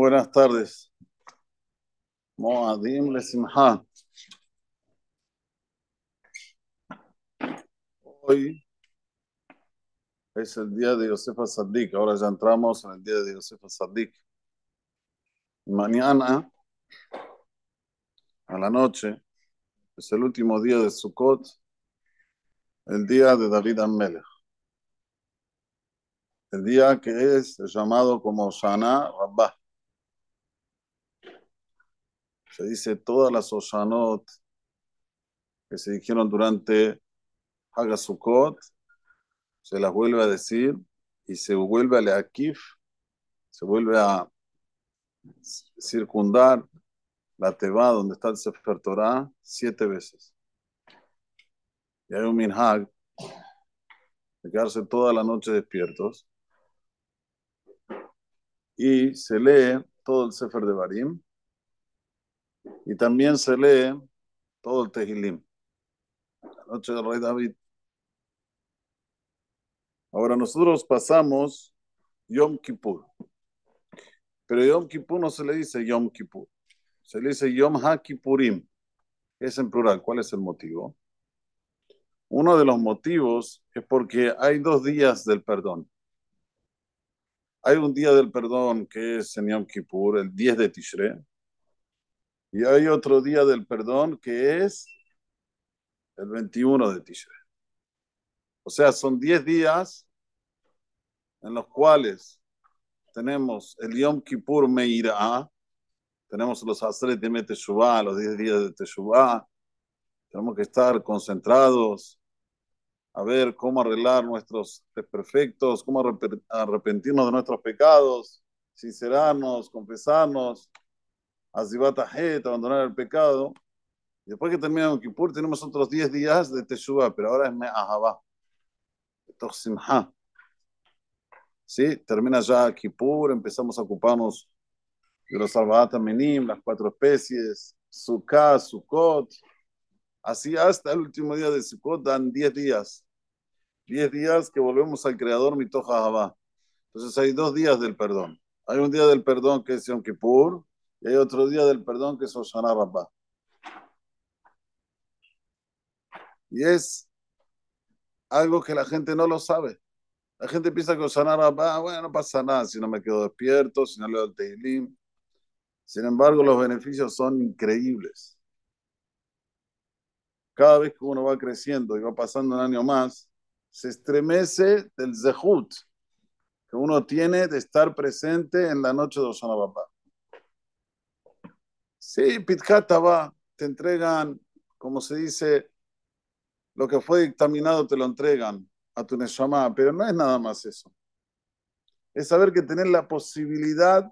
Buenas tardes. Moadim Lesimha. Hoy es el día de Yosefa Sadik. Ahora ya entramos en el día de Yosefa Sadik. Mañana, a la noche, es el último día de Sukkot, el día de David Amelech. El día que es llamado como Shana Rabbah. Se dice todas las Oshanot que se dijeron durante Hagasukot, se las vuelve a decir y se vuelve a Leakif, se vuelve a circundar la Teba donde está el Sefer Torah siete veces. Y hay un minhag de quedarse toda la noche despiertos y se lee todo el Sefer de Barim y también se lee todo el Tehilim. La noche del rey David. Ahora nosotros pasamos Yom Kippur. Pero Yom Kippur no se le dice Yom Kippur. Se le dice Yom HaKippurim. Es en plural. ¿Cuál es el motivo? Uno de los motivos es porque hay dos días del perdón. Hay un día del perdón que es en Yom Kippur, el 10 de Tishre, y hay otro día del perdón que es el 21 de Tishre. O sea, son 10 días en los cuales tenemos el Yom Kippur Meirah, tenemos los Asret de Teshuvah, los 10 días de Teshuvah, tenemos que estar concentrados a ver cómo arreglar nuestros desperfectos, cómo arrepentirnos de nuestros pecados, sincerarnos, confesarnos, azibatajet, abandonar el pecado. Y después que termina Yom Kippur, tenemos otros 10 días de Teshuvah, pero ahora es Me'ahavá. Simha. ¿Sí? Termina ya Kippur, empezamos a ocuparnos de los Arbaat Menim, las cuatro especies, Sukkah, Sukkot. Así hasta el último día de Sukkot dan 10 días. 10 días que volvemos al Creador Mitoja Javá. Entonces hay dos días del perdón. Hay un día del perdón que es Yom Kippur y hay otro día del perdón que es Hoshana Rabbah. Y es algo que la gente no lo sabe. La gente piensa que Hoshana Rabbah, bueno, no pasa nada si no me quedo despierto, si no leo el Teilim. Sin embargo, los beneficios son increíbles. Cada vez que uno va creciendo y va pasando un año más, se estremece del zehut que uno tiene de estar presente en la noche de Osana Baba. Sí, Pitkata va, te entregan, como se dice, lo que fue dictaminado te lo entregan a tu Neshama, pero no es nada más eso. Es saber que tenés la posibilidad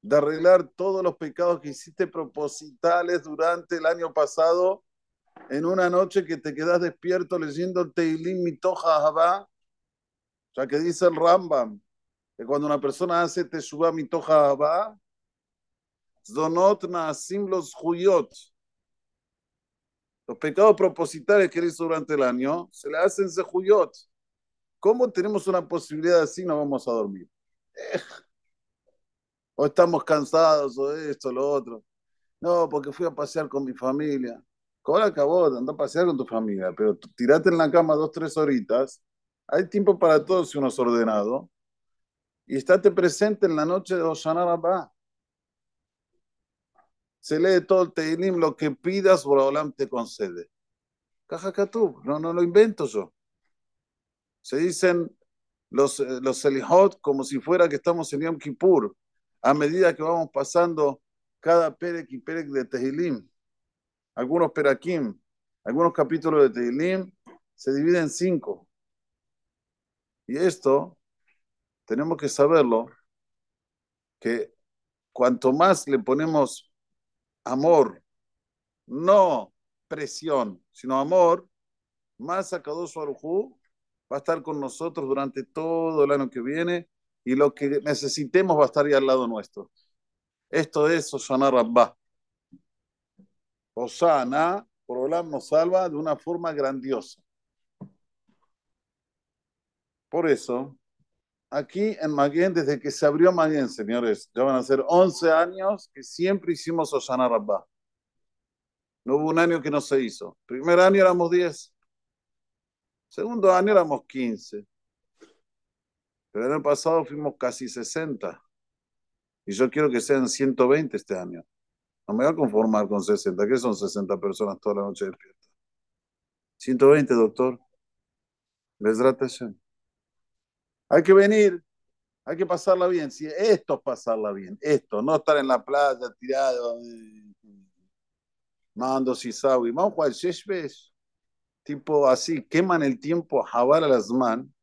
de arreglar todos los pecados que hiciste propositales durante el año pasado en una noche que te quedas despierto leyendo el Teilim Mitoja Habá, ya que dice el Rambam, que cuando una persona hace Teshuvah Mitoja Habá, Zonot Naasim los Huyot, los pecados propositales que hizo durante el año, se le hacen Zehuyot. ¿Cómo tenemos una posibilidad así? No vamos a dormir. O estamos cansados, o esto, lo otro. No, porque fui a pasear con mi familia. ¿Cómo acabó? Anda a pasear con tu familia, pero tirate en la cama dos, tres horitas. Hay tiempo para todo si uno es ordenado. Y estate presente en la noche de Hoshana Rabbah. Se lee todo el Teilim, lo que pidas, Boraholam te concede. tú, no, no lo invento yo. Se dicen los, los Selihot como si fuera que estamos en Yom Kippur, a medida que vamos pasando cada Perek y Perek de Tehilim algunos perakim, algunos capítulos de Tehilim se dividen en cinco. Y esto tenemos que saberlo, que cuanto más le ponemos amor, no presión, sino amor, más Akadosh Arujú va a estar con nosotros durante todo el año que viene y lo que necesitemos va a estar ahí al lado nuestro. Esto es Oshana Rabbah. Osana, Olam nos salva de una forma grandiosa. Por eso, aquí en Maguen, desde que se abrió Maguen, señores, ya van a ser 11 años que siempre hicimos Osana Rabbah. No hubo un año que no se hizo. Primer año éramos 10. Segundo año éramos 15. Pero el año pasado fuimos casi 60. Y yo quiero que sean 120 este año. No me voy a conformar con 60. ¿Qué son 60 personas toda la noche despiertas? 120, doctor. Les Hay que venir. Hay que pasarla bien. Si esto es pasarla bien. Esto, no estar en la playa tirado. Mando Sisawi. Vamos a jugar veces Tipo así, queman el tiempo a jabar a las man.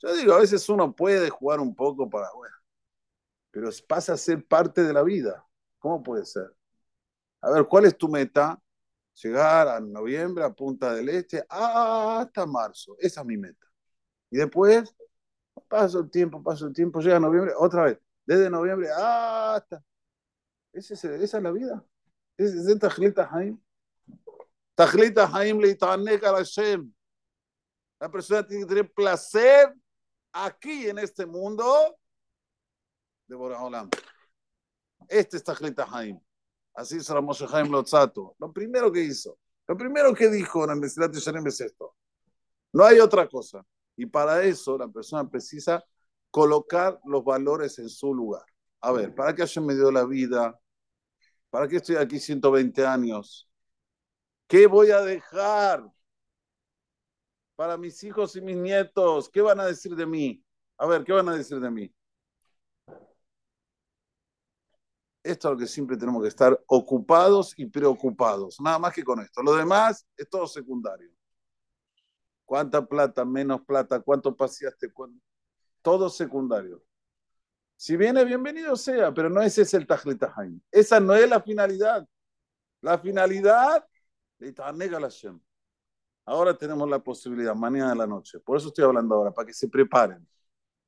Yo digo, a veces uno puede jugar un poco para, bueno, pero pasa a ser parte de la vida. ¿Cómo puede ser? A ver, ¿cuál es tu meta? Llegar a noviembre a Punta del Este hasta marzo. Esa es mi meta. Y después, paso el tiempo, paso el tiempo, llega noviembre, otra vez. Desde noviembre hasta... ¿Esa es, es la vida? ¿Es de Tajlita Haim? Tajlita Haim le a Hashem. La persona tiene que tener placer aquí en este mundo de Boraholam. Este es Tajlita Haim. Así es Ramoshe Haim Lotzato. Lo primero que hizo, lo primero que dijo en el Mesilat es esto. No hay otra cosa. Y para eso la persona precisa colocar los valores en su lugar. A ver, ¿para qué Hashem me dio la vida? ¿Para qué estoy aquí 120 años? ¿Qué voy a dejar para mis hijos y mis nietos? ¿Qué van a decir de mí? A ver, ¿qué van a decir de mí? Esto es lo que siempre tenemos que estar ocupados y preocupados, nada más que con esto. Lo demás es todo secundario. ¿Cuánta plata, menos plata, cuánto paseaste? Todo secundario. Si viene, bienvenido sea, pero no ese es el Tajlit Esa no es la finalidad. La finalidad Hashem. Ahora tenemos la posibilidad, mañana de la noche. Por eso estoy hablando ahora, para que se preparen.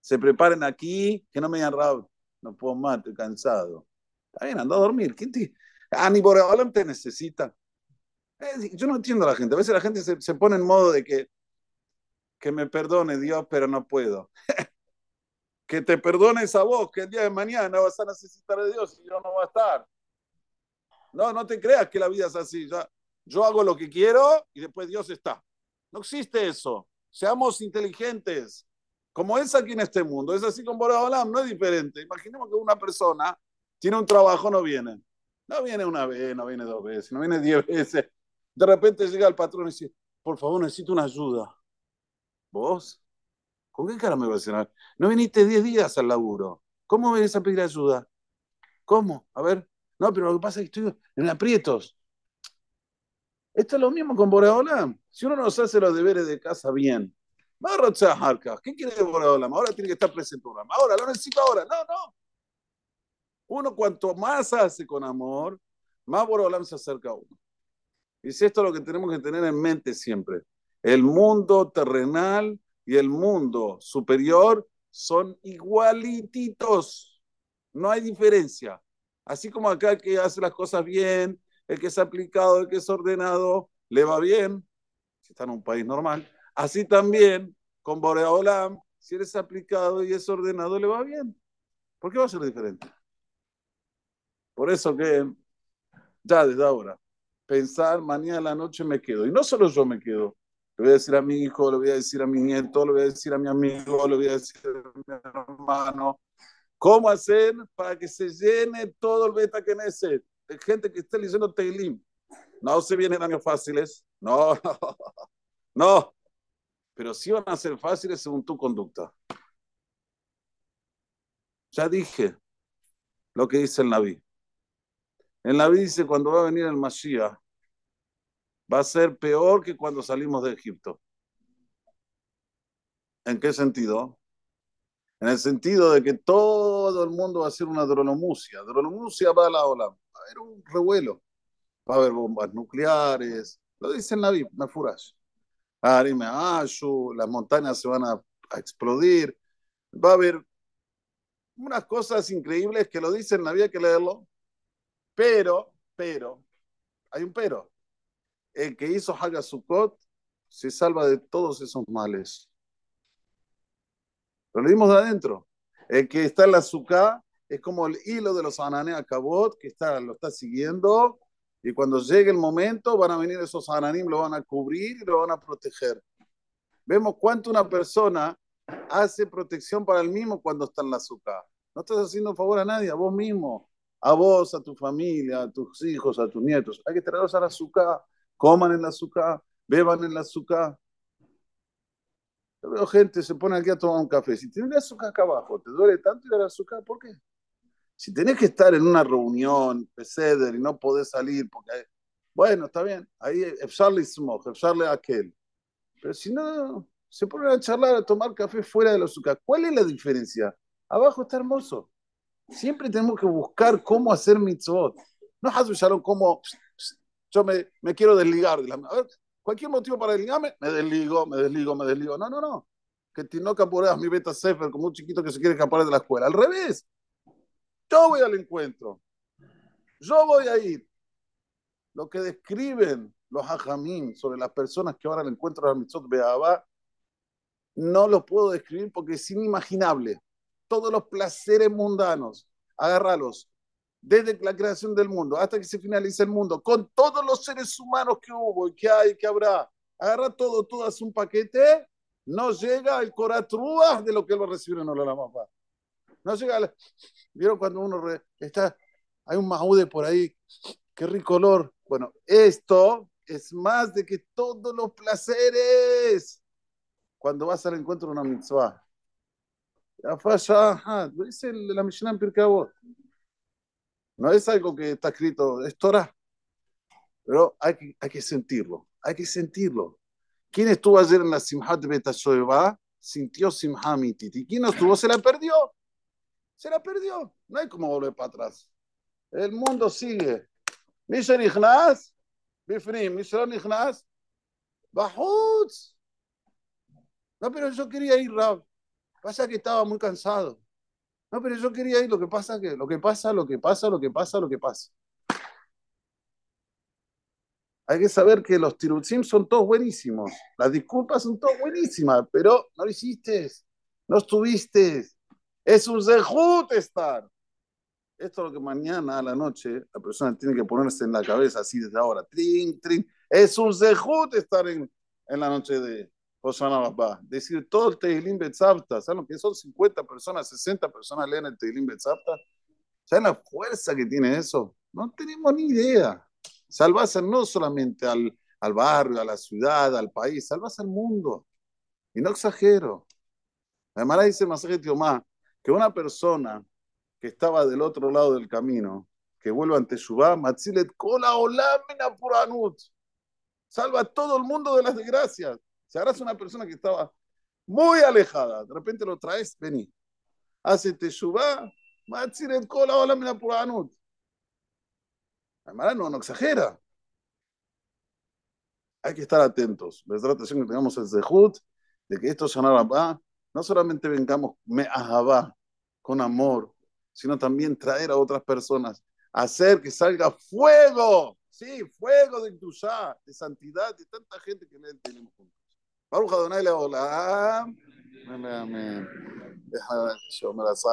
Se preparen aquí, que no me hayan rabo. No puedo más, estoy cansado. Está bien, anda a dormir. ¿Quién te... Ah, ni por te necesita. Yo no entiendo a la gente. A veces la gente se, se pone en modo de que, que me perdone Dios, pero no puedo. que te perdones a vos, que el día de mañana vas a necesitar de Dios y yo no voy a estar. No, no te creas que la vida es así. yo hago lo que quiero y después Dios está. No existe eso. Seamos inteligentes. Como es aquí en este mundo, es así con Boraholam, no es diferente. Imaginemos que una persona tiene un trabajo, no viene. No viene una vez, no viene dos veces, no viene diez veces. De repente llega el patrón y dice, por favor, necesito una ayuda. ¿Vos? ¿Con qué cara me vas a decir? No viniste diez días al laburo. ¿Cómo vienes a pedir ayuda? ¿Cómo? A ver. No, pero lo que pasa es que estoy en aprietos. Esto es lo mismo con Boreolam. Si uno no se hace los deberes de casa bien, ¿qué quiere Boreolam? Ahora tiene que estar presente. Ahora, lo necesito ahora. No, no. Uno cuanto más hace con amor, más Borolam se acerca a uno. Y es esto lo que tenemos que tener en mente siempre. El mundo terrenal y el mundo superior son igualititos. No hay diferencia. Así como acá el que hace las cosas bien, el que es aplicado, el que es ordenado, le va bien, si está en un país normal. Así también con Boreolam, si eres aplicado y es ordenado, le va bien. ¿Por qué va a ser diferente? Por eso que ya desde ahora, pensar, mañana a la noche me quedo. Y no solo yo me quedo, le voy a decir a mi hijo, le voy a decir a mi nieto, le voy a decir a mi amigo, le voy a decir a mi hermano. ¿Cómo hacer para que se llene todo el beta que necesite? De gente que esté leyendo Teilim. No se vienen años fáciles, no, no, pero sí van a ser fáciles según tu conducta. Ya dije lo que dice el Naví. La vida dice, cuando va a venir el Mashiach, va a ser peor que cuando salimos de Egipto. ¿En qué sentido? En el sentido de que todo el mundo va a ser una dronomusia. Dronomusia va a la ola. Va a haber un revuelo. Va a haber bombas nucleares. Lo dice en la Biblia, me furas. las montañas se van a, a explodir. Va a haber unas cosas increíbles que lo dicen, había que leerlo. Pero, pero, hay un pero. El que hizo Hagasukot se salva de todos esos males. Lo leímos de adentro. El que está en la es como el hilo de los ananea cabot que está, lo está siguiendo y cuando llegue el momento van a venir esos ananim, lo van a cubrir y lo van a proteger. Vemos cuánto una persona hace protección para el mismo cuando está en la azúcar. No estás haciendo favor a nadie, a vos mismo, a vos, a tu familia, a tus hijos, a tus nietos. Hay que traerlos a la azúcar, coman en la azúcar, beban en la azúcar. Yo veo gente se pone aquí a tomar un café. Si tienes azúcar acá abajo, ¿te duele tanto ir a la azúcar? ¿Por qué? Si tenés que estar en una reunión, peseder, y no podés salir, porque, bueno, está bien, ahí Efsharle Smoke, Efsharle aquel. Pero si no, se ponen a charlar, a tomar café fuera de la azúcar. ¿Cuál es la diferencia? Abajo está hermoso. Siempre tenemos que buscar cómo hacer mitzvot. No Hazu cómo yo me, me, quiero desligar. A ver, cualquier motivo para desligarme, me desligo, me desligo, me desligo. No, no, no. Que no caporeas mi beta sefer como un chiquito que se quiere escapar de la escuela. Al revés. Yo voy al encuentro. Yo voy a ir. Lo que describen los hajamim sobre las personas que van al encuentro de la mitzvot Be'abá, no lo puedo describir porque es inimaginable. Todos los placeres mundanos, agárralos, desde la creación del mundo hasta que se finalice el mundo, con todos los seres humanos que hubo y que hay, que habrá, agarra todo, todo, hace un paquete, no llega al coratrúas de lo que él va a recibir en la mamá. No llega ¿Vieron cuando uno está, hay un mahude por ahí, qué rico olor? Bueno, esto es más de que todos los placeres cuando vas al encuentro de una mitzvah. Lo dice la Mishnah en Pirkabot. No es algo que está escrito, es Torah. Pero hay que, hay que sentirlo, hay que sentirlo. ¿Quién estuvo ayer en la Simhat Betashoeva? Sintió Simha Mititi. ¿Quién no estuvo? Se la perdió. Se la perdió. No hay como volver para atrás. El mundo sigue. Mishan Ignaz, Bifrim, Mishan Ignaz, Bahutz. No, pero yo quería ir, Rab. Pasa que estaba muy cansado. No, pero yo quería ir, lo que pasa que, lo que pasa, lo que pasa, lo que pasa, lo que pasa. Hay que saber que los tirutzim son todos buenísimos. Las disculpas son todas buenísimas, pero no lo hiciste, no estuviste. Es un zehut estar. Esto es lo que mañana a la noche la persona tiene que ponerse en la cabeza así desde ahora. Trin, trin. Es un zehut estar en, en la noche de, Hoshana Babá. Decir todo el Tehilim Betzapta. ¿Saben lo que son 50 personas, 60 personas leen el Tehilim Betzapta? ¿Saben la fuerza que tiene eso? No tenemos ni idea. Salvas no solamente al, al barrio, a la ciudad, al país, salvas al mundo. Y no exagero. Además dice Masaje Tiomá que una persona que estaba del otro lado del camino, que vuelva ante Shubá, Matzilet Kola Olamina Puranut. Salva a todo el mundo de las desgracias. Si agarras una persona que estaba muy alejada, de repente lo traes, vení. Hace teshuvah, matziret kola ola mina puranut. Además, no, no exagera. Hay que estar atentos. Les da atención que tengamos el zehut de que esto sonara no solamente vengamos me ahabá, con amor, sino también traer a otras personas, hacer que salga fuego, sí, fuego de Tushá, de santidad, de tanta gente que le tenemos juntos. ברוך אדוני לעולם. אמן. איך שאומר השר